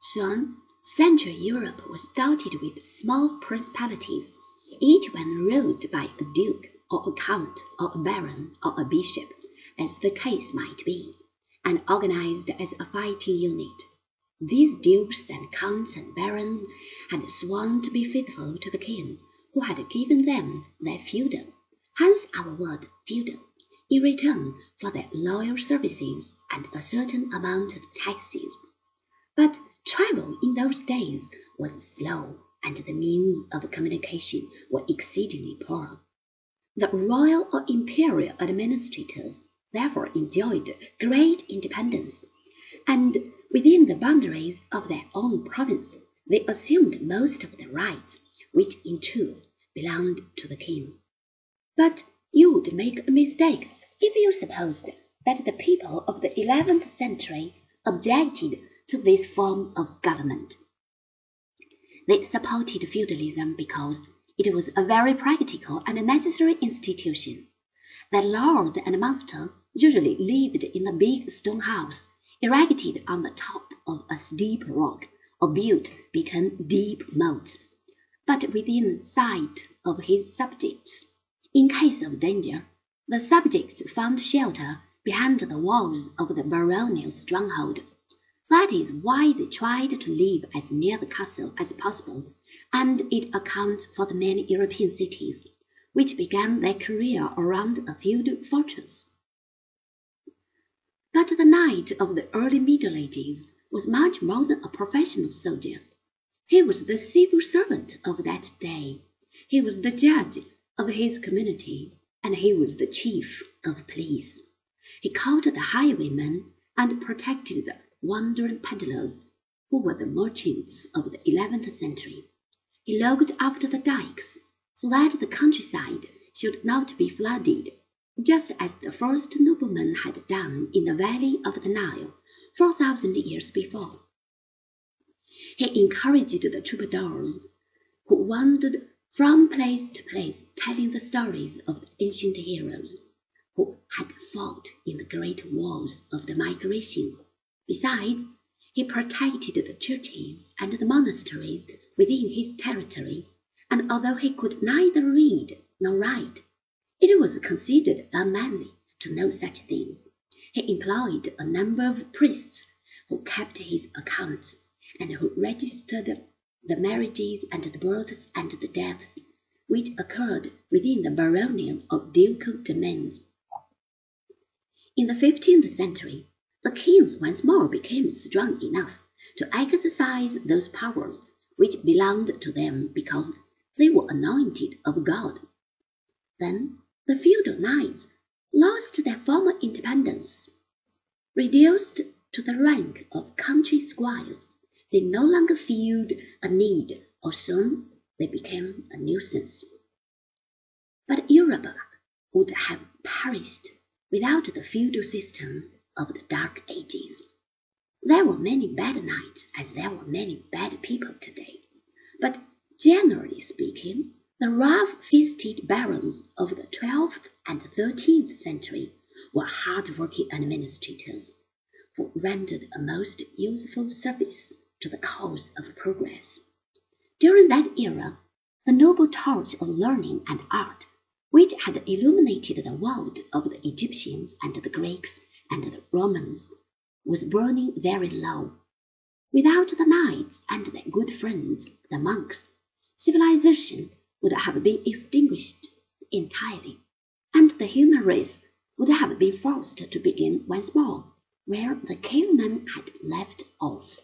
Soon, Central Europe was dotted with small principalities, each one ruled by a duke, or a count, or a baron, or a bishop, as the case might be, and organized as a fighting unit. These dukes and counts and barons had sworn to be faithful to the king who had given them their feudum, hence our word feudal, in return for their loyal services and a certain amount of taxes. But travel in those days was slow, and the means of communication were exceedingly poor. The royal or imperial administrators therefore enjoyed great independence, and within the boundaries of their own province they assumed most of the rights which in truth belonged to the king. But you would make a mistake if you supposed that the people of the eleventh century objected to this form of government. They supported feudalism because it was a very practical and necessary institution. Their lord and master usually lived in a big stone house erected on the top of a steep rock or built between deep moats, but within sight of his subjects. In case of danger, the subjects found shelter behind the walls of the baronial stronghold. That is why they tried to live as near the castle as possible, and it accounts for the many European cities which began their career around a feudal fortress. But the knight of the early Middle Ages was much more than a professional soldier. He was the civil servant of that day. He was the judge of his community, and he was the chief of police. He called the highwaymen and protected the wandering peddlers, who were the merchants of the eleventh century. He looked after the dikes, so that the countryside should not be flooded just as the first nobleman had done in the valley of the Nile four thousand years before. He encouraged the troubadours who wandered from place to place telling the stories of the ancient heroes who had fought in the great wars of the migrations. Besides, he protected the churches and the monasteries within his territory, and although he could neither read nor write, it was considered unmanly to know such things. He employed a number of priests who kept his accounts, and who registered the marriages and the births and the deaths which occurred within the baronial or ducal domains. In the fifteenth century, the kings once more became strong enough to exercise those powers which belonged to them because they were anointed of God. Then the feudal knights lost their former independence. Reduced to the rank of country squires, they no longer felt a need, or soon they became a nuisance. But Europe would have perished without the feudal system of the Dark Ages. There were many bad knights as there were many bad people today, but generally speaking, the rough-fisted barons of the twelfth and thirteenth century were hard-working administrators, who rendered a most useful service to the cause of progress. During that era, the noble torch of learning and art, which had illuminated the world of the Egyptians and the Greeks and the Romans, was burning very low. Without the knights and their good friends, the monks, civilization would have been extinguished entirely, and the human race would have been forced to begin once more where the caveman had left off.